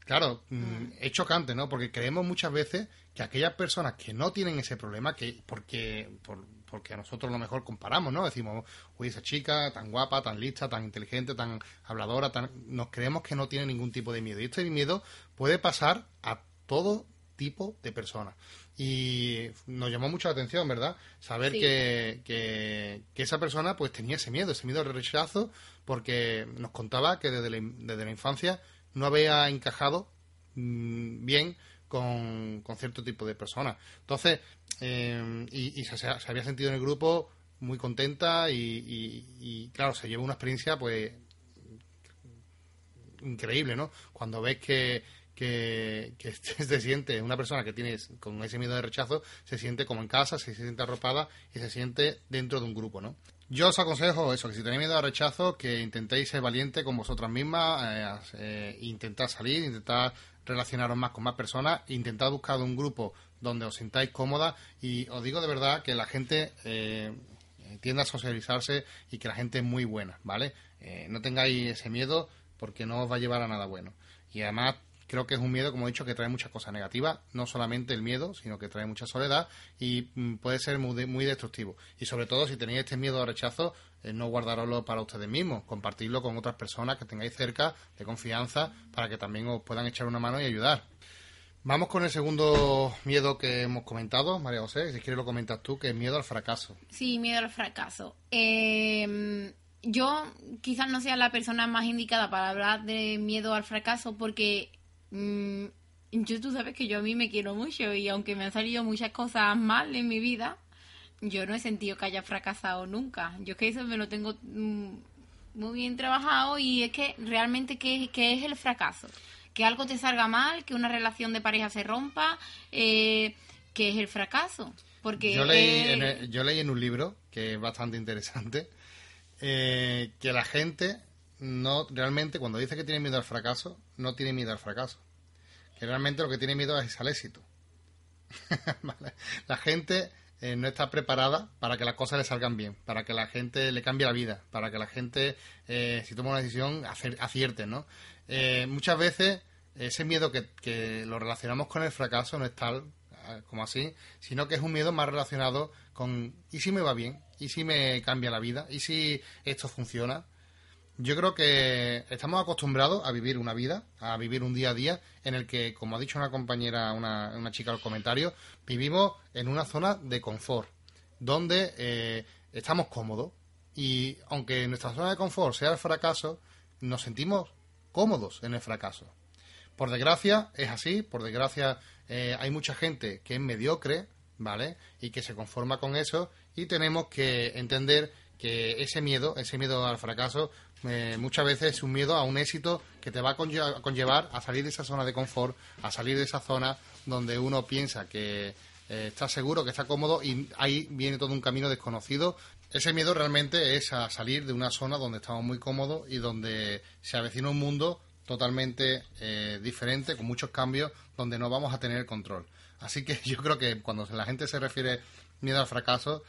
Claro, mm, mm. es chocante, ¿no? Porque creemos muchas veces que aquellas personas que no tienen ese problema, que porque por, porque a nosotros lo mejor comparamos, ¿no? Decimos, uy, esa chica tan guapa, tan lista, tan inteligente, tan habladora, tan... nos creemos que no tiene ningún tipo de miedo. Y este miedo puede pasar a todo tipo de personas. Y nos llamó mucho la atención, ¿verdad? Saber que, que, esa persona pues tenía ese miedo, ese miedo al rechazo, porque nos contaba que desde la, desde la infancia no había encajado mm, bien con, cierto tipo de personas. Entonces, eh, y, se, había sentido en el grupo muy contenta y, claro, se lleva una experiencia pues increíble, ¿no? Cuando ves que, que, que se siente, una persona que tiene con ese miedo de rechazo, se siente como en casa, se siente arropada y se siente dentro de un grupo, ¿no? Yo os aconsejo eso, que si tenéis miedo al rechazo, que intentéis ser valiente con vosotras mismas, eh, eh, intentar salir, intentar relacionaros más con más personas, intentar buscar un grupo donde os sintáis cómoda y os digo de verdad que la gente eh, tiende a socializarse y que la gente es muy buena, ¿vale? no tengáis ese miedo porque no os va a llevar a nada bueno. Y además creo que es un miedo, como he dicho, que trae muchas cosas negativas, no solamente el miedo, sino que trae mucha soledad y mm, puede ser muy, muy destructivo. Y sobre todo, si tenéis este miedo al rechazo, eh, no guardaroslo para ustedes mismos, compartirlo con otras personas que tengáis cerca, de confianza, para que también os puedan echar una mano y ayudar. Vamos con el segundo miedo que hemos comentado, María José, si quieres lo comentas tú, que es miedo al fracaso. Sí, miedo al fracaso. Eh yo quizás no sea la persona más indicada para hablar de miedo al fracaso porque Mm, yo tú sabes que yo a mí me quiero mucho y aunque me han salido muchas cosas mal en mi vida, yo no he sentido que haya fracasado nunca. Yo es que eso me lo tengo mm, muy bien trabajado y es que realmente ¿qué, es el fracaso? Que algo te salga mal, que una relación de pareja se rompa, eh, ¿qué es el fracaso? Porque yo leí, en yo leí en un libro que es bastante interesante eh, que la gente no realmente cuando dice que tiene miedo al fracaso, no tiene miedo al fracaso. Que realmente lo que tiene miedo es al éxito. La gente eh, no está preparada para que las cosas le salgan bien, para que la gente le cambie la vida, para que la gente, eh, si toma una decisión, acierte, ¿no? Eh, muchas veces ese miedo que, que, lo relacionamos con el fracaso no es tal como así, sino que es un miedo más relacionado con ¿y si me va bien? ¿y si me cambia la vida? ¿y si esto funciona? Yo creo que estamos acostumbrados a vivir una vida, a vivir un día a día en el que, como ha dicho una compañera, una, una chica al comentario, vivimos en una zona de confort, donde eh, estamos cómodos. Y aunque nuestra zona de confort sea el fracaso, nos sentimos cómodos en el fracaso. Por desgracia es así, por desgracia eh, hay mucha gente que es mediocre, ¿vale? Y que se conforma con eso y tenemos que entender que ese miedo, ese miedo al fracaso, eh, muchas veces es un miedo a un éxito que te va a conllevar a salir de esa zona de confort, a salir de esa zona donde uno piensa que eh, está seguro, que está cómodo y ahí viene todo un camino desconocido. Ese miedo realmente es a salir de una zona donde estamos muy cómodos y donde se avecina un mundo totalmente eh, diferente, con muchos cambios, donde no vamos a tener control. Así que yo creo que cuando la gente se refiere miedo al fracaso,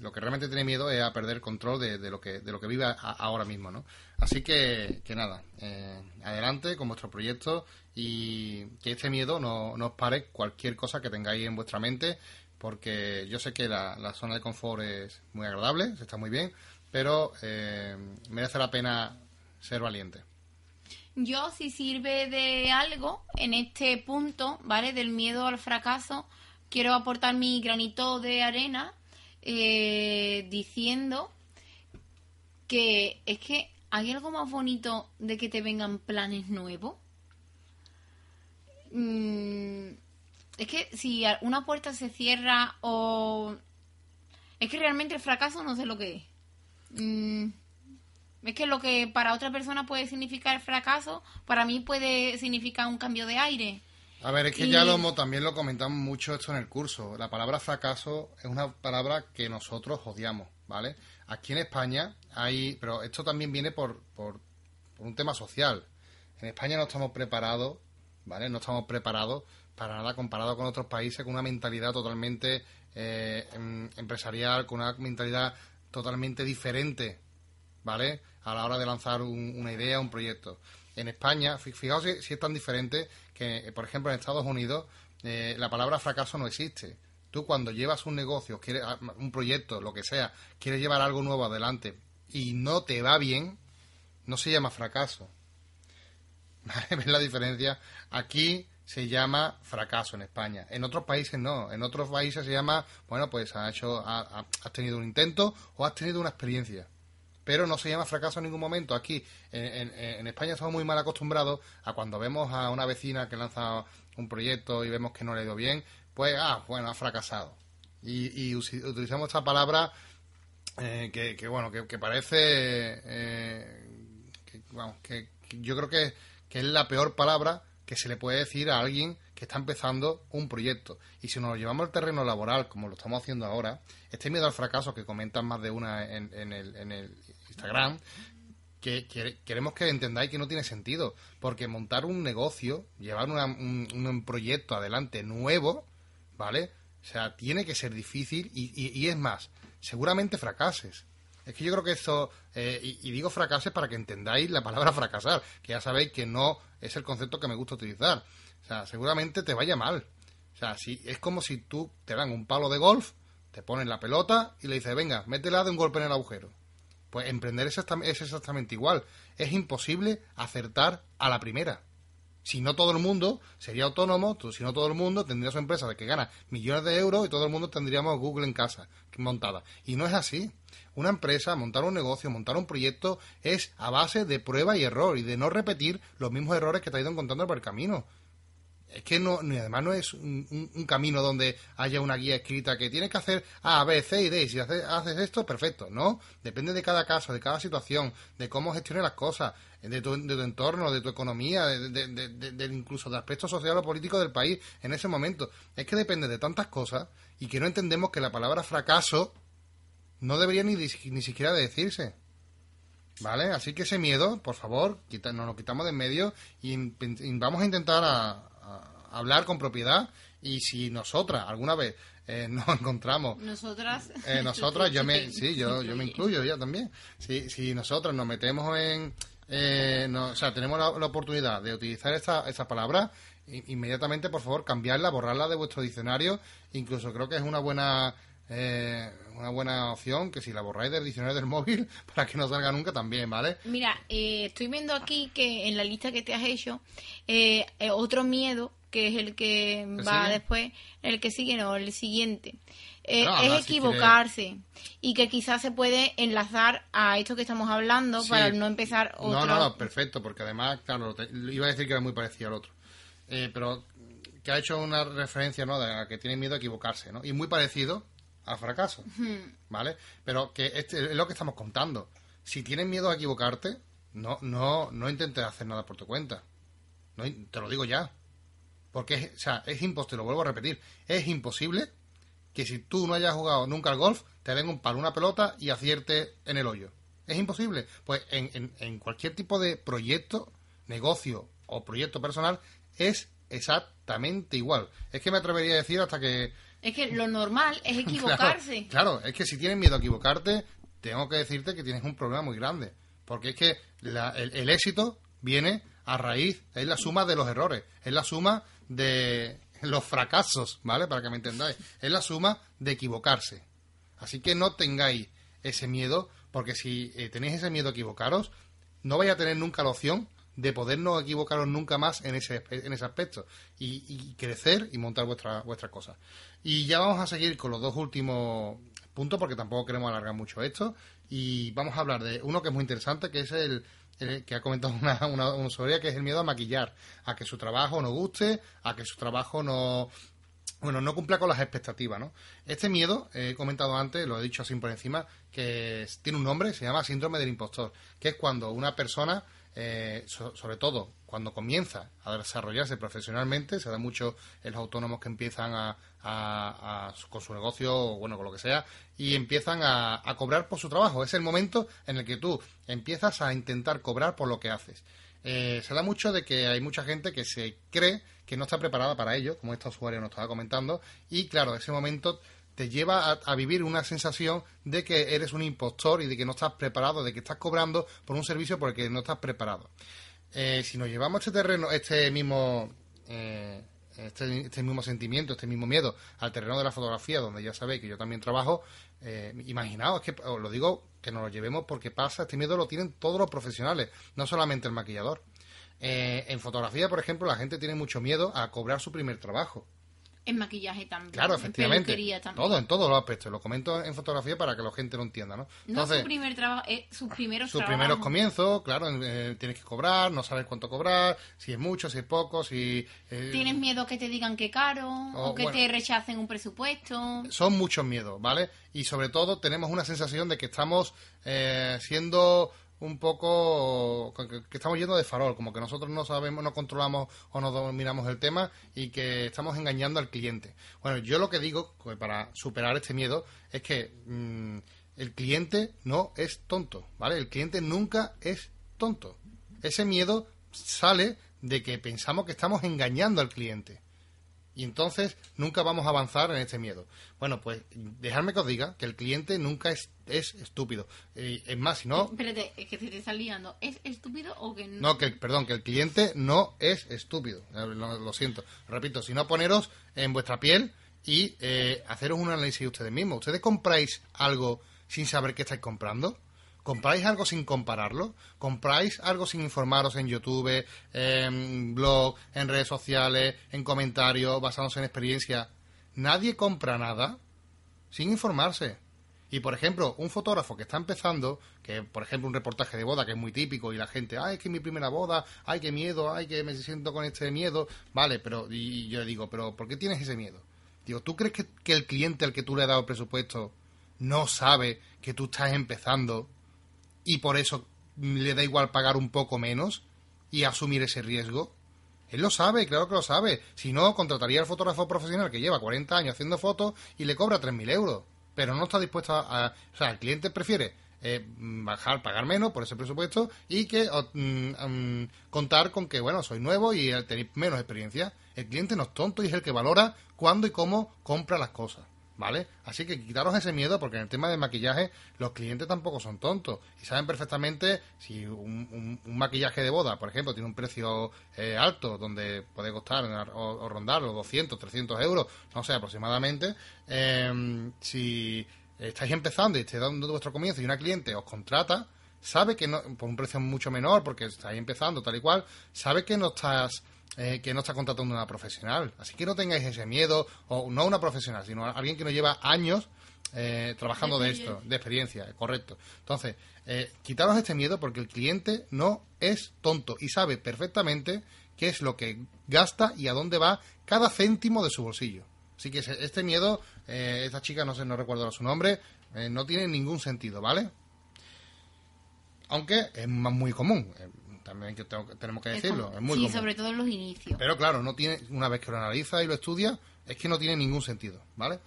lo que realmente tiene miedo es a perder control de, lo que de lo que vive ahora mismo, ¿no? Así que, que nada, eh, adelante con vuestro proyecto y que este miedo no, no, os pare cualquier cosa que tengáis en vuestra mente, porque yo sé que la, zona de confort es muy agradable, está muy bien, pero eh, merece la pena ser valiente. Yo, si sirve de algo en este punto, ¿vale? Del miedo al fracaso, quiero aportar mi granito de arena eh, diciendo que es que hay algo más bonito de que te vengan planes nuevos. Mm, es que si una puerta se cierra o... Es que realmente el fracaso no sé lo que es. Mm, es que lo que para otra persona puede significar fracaso, para mí puede significar un cambio de aire. A ver, es que ya lo también lo comentamos mucho esto en el curso. La palabra fracaso es una palabra que nosotros odiamos, ¿vale? Aquí en España hay, pero esto también viene por, por, un tema social. En España no estamos preparados, ¿vale? No estamos preparados para nada comparado con otros países con una mentalidad totalmente eh, em, empresarial, con una mentalidad totalmente diferente, ¿vale? A la hora de lanzar una idea, un proyecto en España, fijaos si, es tan diferente que, por ejemplo, en Estados Unidos eh, la palabra fracaso no existe. Tú cuando llevas un negocio, quieres, ah, un proyecto, lo que sea, quieres llevar algo nuevo adelante y no te va bien, no se llama fracaso. ¿Ves la diferencia? Aquí se llama fracaso en España. En otros países no. En otros países se llama, bueno, pues has hecho, has tenido un intento o has tenido una experiencia pero no se llama fracaso en ningún momento. Aquí en, España estamos muy mal acostumbrados a cuando vemos a una vecina que lanza un proyecto y vemos que no le ha ido bien, pues, ah, bueno, ha fracasado. Y, utilizamos esta palabra eh, que, bueno, que, parece, eh, que, yo creo que, es la peor palabra que se le puede decir a alguien está empezando un proyecto. Y si nos lo llevamos al terreno laboral, como lo estamos haciendo ahora, este miedo al fracaso que comentan más de una en, el, en el Instagram, que, queremos que entendáis que no tiene sentido, porque montar un negocio, llevar un, proyecto adelante nuevo, ¿vale? O sea, tiene que ser difícil y, es más, seguramente fracases. Es que yo creo que esto, eh, y, digo fracases para que entendáis la palabra fracasar, que ya sabéis que no es el concepto que me gusta utilizar. O sea, seguramente te vaya mal. O sea, si, es como si tú te dan un palo de golf, te ponen la pelota y le dices, venga, métela de un golpe en el agujero. Pues emprender es exactamente igual. Es imposible acertar a la primera. Si no todo el mundo sería autónomo, si no todo el mundo tendría su empresa de que gana millones de euros y todo el mundo tendríamos Google en casa montada. Y no es así. Una empresa, montar un negocio, montar un proyecto es a base de prueba y error y de no repetir los mismos errores que te ha ido encontrando por el camino es que no, además no es un, camino donde haya una guía escrita que tienes que hacer A, B, C y D. Y si haces, esto, perfecto. No, depende de cada caso, de cada situación, de cómo gestiones las cosas, de tu, de entorno, de tu economía, de, incluso de aspectos social o político del país en ese momento. Es que depende de tantas cosas y que no entendemos que la palabra fracaso no debería ni, ni siquiera decirse. ¿Vale? Así que ese miedo, por favor, nos lo quitamos de en medio y vamos a intentar a, hablar con propiedad. Y si nosotras alguna vez eh, nos encontramos nosotras. eh, nosotras yo me sí yo yo me incluyo ya también. Si si nosotras nos metemos en eh, o sea tenemos la, oportunidad de utilizar esta esa palabra inmediatamente por favor cambiarla borrarla de vuestro diccionario. Incluso creo que es una buena eh, una buena opción que si la borráis del diccionario del móvil para que no salga nunca también, ¿vale? Mira, eh, estoy viendo aquí que en la lista que te has hecho, eh, otro miedo, que es el que va después, el que sigue, no, el siguiente, es equivocarse y que quizás se puede enlazar a esto que estamos hablando para no empezar otro. No, no, perfecto, porque además, claro, iba a decir que era muy parecido al otro, pero que ha hecho una referencia, ¿no? De que tiene miedo a equivocarse, ¿no? Y muy parecido al fracaso, ¿vale? Pero que este es lo que estamos contando. Si tienes miedo a equivocarte, no, no, no intentes hacer nada por tu cuenta. No, te lo digo ya. Porque es, o sea, es imposible, lo vuelvo a repetir, es imposible que si tú no hayas jugado nunca al golf, te den un palo, una pelota y acierte en el hoyo. Es imposible. Pues en, en, en cualquier tipo de proyecto, negocio o proyecto personal, es exactamente igual. Es que me atrevería a decir hasta que es que lo normal es equivocarse. Claro, es que si tienes miedo a equivocarte, tengo que decirte que tienes un problema muy grande. Porque es que el, éxito viene a raíz, es la suma de los errores, es la suma de los fracasos, ¿vale? Para que me entendáis. Es la suma de equivocarse. Así que no tengáis ese miedo, porque si eh, tenéis ese miedo a equivocaros, no vais a tener nunca la opción de poder no equivocaros nunca más en ese, en ese aspecto y, crecer y montar vuestras vuestra cosas. Y ya vamos a seguir con los dos últimos puntos porque tampoco queremos alargar mucho esto y vamos a hablar de uno que es muy interesante que es el, que ha comentado una, una, usuaria que es el miedo a maquillar, a que su trabajo no guste, a que su trabajo no, bueno, no cumpla con las expectativas, ¿no? Este miedo, he comentado antes, lo he dicho así por encima, que tiene un nombre, se llama síndrome del impostor, que es cuando una persona eh, sobre todo cuando comienza a desarrollarse profesionalmente, se da mucho en los autónomos que empiezan a, con su negocio o bueno, con lo que sea, y empiezan a, cobrar por su trabajo. Es el momento en el que tú empiezas a intentar cobrar por lo que haces. Eh, se da mucho de que hay mucha gente que se cree que no está preparada para ello, como esta usuario nos estaba comentando, y claro, ese momento te lleva a, vivir una sensación de que eres un impostor y de que no estás preparado, de que estás cobrando por un servicio por el que no estás preparado. Eh, si nos llevamos este terreno, este mismo, eh, este, este, mismo sentimiento, este mismo miedo al terreno de la fotografía, donde ya sabéis que yo también trabajo, eh, imaginaos, que os lo digo, que nos lo llevemos porque pasa, este miedo lo tienen todos los profesionales, no solamente el maquillador. en fotografía, por ejemplo, la gente tiene mucho miedo a cobrar su primer trabajo. En maquillaje también. Claro, efectivamente. Todo, en todos los aspectos. Lo comento en fotografía para que la gente lo entienda, ¿no? Entonces, no su primer trabajo, eh, sus primeros Sus primeros comienzos, claro, eh, tienes que cobrar, no sabes cuánto cobrar, si es mucho, si es poco, si... Eh, tienes miedo que te digan que caro, o, que te rechacen un presupuesto. Son muchos miedos, ¿vale? Y sobre todo tenemos una sensación de que estamos siendo un poco que, estamos yendo de farol, como que nosotros no sabemos, no controlamos o no dominamos el tema y que estamos engañando al cliente. Bueno, yo lo que digo que para superar este miedo es que mm, el cliente no es tonto, ¿vale? El cliente nunca es tonto. Ese miedo sale de que pensamos que estamos engañando al cliente. Y entonces nunca vamos a avanzar en este miedo. Bueno, pues dejadme que os diga que el cliente nunca es, es estúpido. Eh, es más, si no... Espérate, es que se te está liando. ¿Es estúpido o que no? No, que, perdón, que el cliente no es estúpido. Eh, Lo, lo siento. Repito, si no poneros en vuestra piel y eh, haceros un análisis ustedes mismos. ¿Ustedes compráis algo sin saber qué estáis comprando? ¿Compráis algo sin compararlo? ¿Compráis algo sin informaros en YouTube, en blog, en redes sociales, en comentarios, basándose en experiencia? Nadie compra nada sin informarse. Y por ejemplo, un fotógrafo que está empezando, que por ejemplo un reportaje de boda que es muy típico y la gente, ay, es que es mi primera boda, ay, qué miedo, ay, que me siento con este miedo, vale, pero y yo le digo, pero ¿por qué tienes ese miedo? Digo, ¿tú crees que, que el cliente al que tú le has dado el presupuesto no sabe que tú estás empezando y por eso le da igual pagar un poco menos y asumir ese riesgo? Él lo sabe, claro que lo sabe. Si no, contrataría al fotógrafo profesional que lleva 40 años haciendo fotos y le cobra 3.000 euros. Pero no está dispuesto a... o sea, el cliente prefiere eh, bajar, pagar menos por ese presupuesto y que mm, mm, contar con que, bueno, soy nuevo y tenéis menos experiencia. El cliente no es tonto y es el que valora cuándo y cómo compra las cosas. ¿Vale? Así que quitaros ese miedo porque en el tema del maquillaje los clientes tampoco son tontos y saben perfectamente si un, un- maquillaje de boda, por ejemplo, tiene un precio eh, alto donde puede costar o, o rondar los 200, 300 euros, no sé, aproximadamente. eh, si estáis empezando y estáis dando vuestro comienzo y una cliente os contrata, sabe que no, por un precio mucho menor porque estáis empezando tal y cual, sabe que no estás eh, que no está contratando una profesional. Así que no tengáis ese miedo, o no una profesional, sino alguien que nos lleva años eh, trabajando de esto, de experiencia, correcto. Entonces, eh, quitaros este miedo porque el cliente no es tonto y sabe perfectamente qué es lo que gasta y a dónde va cada céntimo de su bolsillo. Así que este miedo, eh, esta chica, no sé, no recuerdo su nombre, eh, no tiene ningún sentido, ¿vale? Aunque es muy común, eh, también que tengo tenemos que Es decirlo, como- es muy sí, común. sobre todo en los inicios. Pero claro, no tiene, una vez que lo analiza y lo estudia, es que no tiene ningún sentido, ¿vale?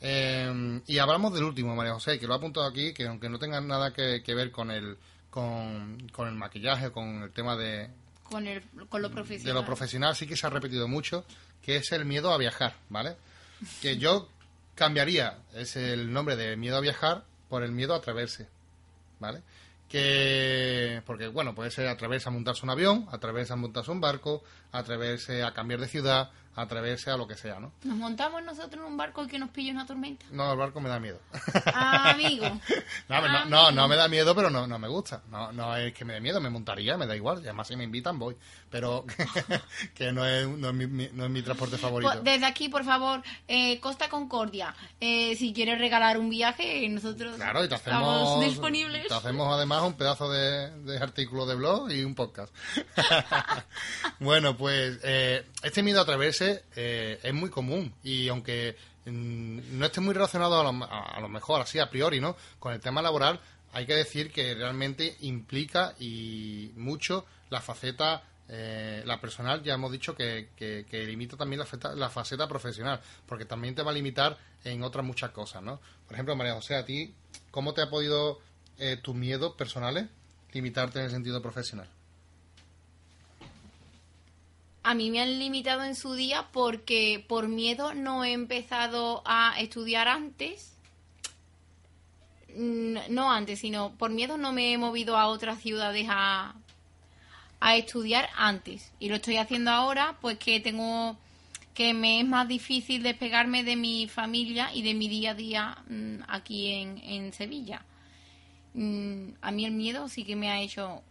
Eh, y hablamos del último, María José, que lo ha apuntado aquí, que aunque no tenga nada que, que ver con el, con, con el maquillaje, con el tema de, Con, el, con lo de profesional. lo profesional, sí que se ha repetido mucho, que es el miedo a viajar, ¿vale? Que yo cambiaría es el nombre de miedo a viajar por el miedo a atreverse, ¿vale? Que, porque bueno, puede ser atreverse a montarse un avión, atreverse a montarse un barco, atreverse a cambiar de ciudad, atreverse a lo que sea, ¿no? Nos montamos nosotros en un barco y que nos pille una tormenta. No, el barco me da miedo. Ah, amigo. No, no, no, no me da miedo, pero no, no me gusta. No, no es que me dé miedo, me montaría, me da igual. Y además, si me invitan, voy. Pero que no es, no es, mi, no es mi transporte favorito. Pues, desde aquí, por favor, eh, Costa Concordia, eh, si quieres regalar un viaje, nosotros Claro, y te estamos hacemos, disponibles. te hacemos además un pedazo de, de artículo de blog y un podcast. bueno, pues eh, este miedo a atreverse eh, es muy común y aunque mm, no esté muy relacionado a lo, a- lo mejor así a priori, ¿no? Con el tema laboral, hay que decir que realmente implica y mucho la faceta eh, la personal ya hemos dicho que, que- que limita también la, feta- la faceta profesional, porque también te va a limitar en otras muchas cosas, ¿no? Por ejemplo, María José, a ti, ¿cómo te ha podido eh, tus miedos personales limitarte en el sentido profesional? A mí me han limitado en su día porque por miedo no he empezado a estudiar antes. Mm, No antes, sino por miedo no me he movido a otras ciudades a, a estudiar antes. Y lo estoy haciendo ahora, pues que tengo que me es más difícil despegarme de mi familia y de mi día a día mm, aquí en, en Sevilla. Mm, A mí el miedo sí que me ha hecho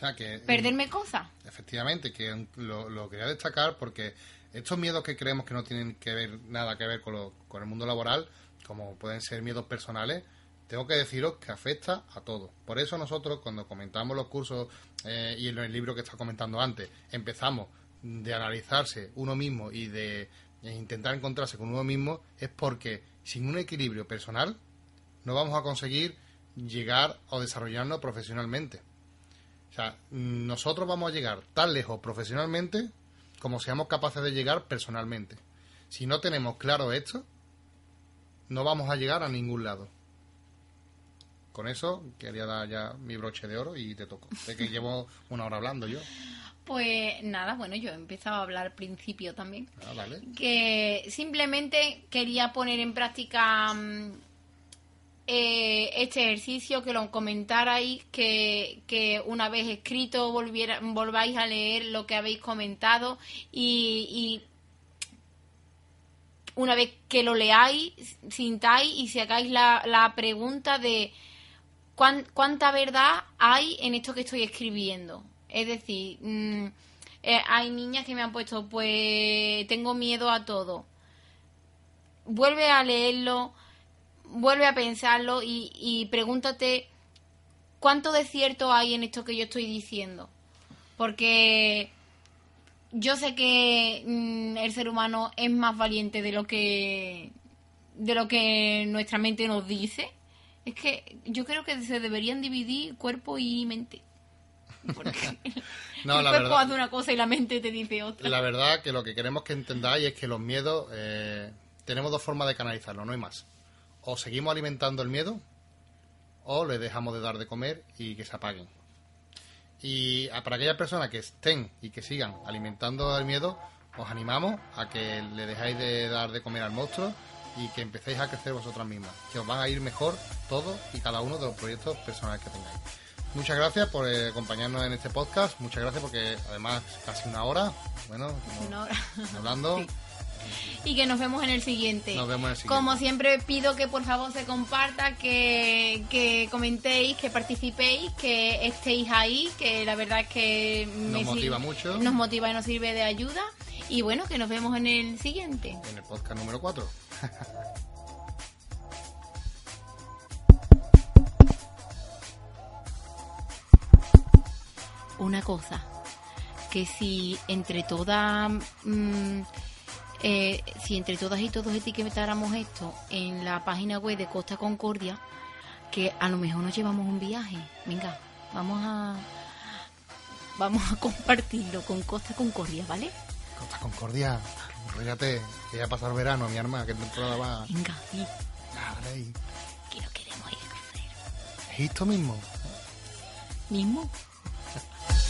sea, que... perderme cosas. Efectivamente, que lo, lo quería destacar porque estos miedos que creemos que no tienen que ver nada que ver con, lo- con el mundo laboral, como pueden ser miedos personales, tengo que deciros que afecta a todos. Por eso nosotros, cuando comentamos los cursos eh, y en el libro que estaba comentando antes, empezamos de analizarse uno mismo y de intentar encontrarse con uno mismo, es porque sin un equilibrio personal no vamos a conseguir llegar o desarrollarnos profesionalmente. O sea, nosotros vamos a llegar tan lejos profesionalmente como seamos capaces de llegar personalmente. Si no tenemos claro esto, no vamos a llegar a ningún lado. Con eso quería dar ya mi broche de oro y te toco. De que llevo una hora hablando yo. Pues nada, bueno, yo he empezado a hablar al principio también. Ah, vale. Que simplemente quería poner en práctica mm, eh, este ejercicio, que lo comentarais, que, que una vez escrito volviera, volváis a leer lo que habéis comentado y, una vez que lo leáis, sintáis y se hagáis la, la pregunta de cuán- cuánta verdad hay en esto que estoy escribiendo. Es decir, mm, eh, hay niñas que me han puesto, pues tengo miedo a todo. Vuelve a leerlo, vuelve a pensarlo y, y pregúntate cuánto de cierto hay en esto que yo estoy diciendo. Porque yo sé que mm, el ser humano es más valiente de lo que de lo que nuestra mente nos dice. Es que yo creo que se deberían dividir cuerpo y mente. Porque No, el la cuerpo verdad, hace una cosa y la mente te dice otra. la verdad que lo que queremos que entendáis es que los miedos eh, tenemos dos formas de canalizarlos, no hay más. O seguimos alimentando el miedo o le dejamos de dar de comer y que se apaguen. Y a- para aquellas personas que estén y que sigan alimentando el miedo, os animamos a que le dejáis de dar de comer al monstruo y que empecéis a crecer vosotras mismas, que os van a ir mejor todos y cada uno de los proyectos personales que tengáis. Muchas gracias por eh, acompañarnos en este podcast, muchas gracias porque además casi una hora, bueno, Una hora. hablando, Sí. Y que nos vemos en el siguiente. nos vemos en el siguiente. Como siempre pido que por favor se comparta, que, que comentéis, que participéis, que estéis ahí, que la verdad es que Nos motiva mucho. Nos motiva y nos sirve de ayuda. Y bueno, que nos vemos en el siguiente. en el podcast número 4. Una cosa, que si entre todas, mm, eh, si entre todas y todos etiquetáramos esto en la página web de Costa Concordia, que a lo mejor nos llevamos un viaje. Venga, vamos a vamos a compartirlo con Costa Concordia, ¿vale? Costa Concordia, enrollate, que ya pasa el verano, mi arma, que temporada va. Venga, sí, Dale que no queremos ir a crucero. ¿Es esto mismo? Mismo.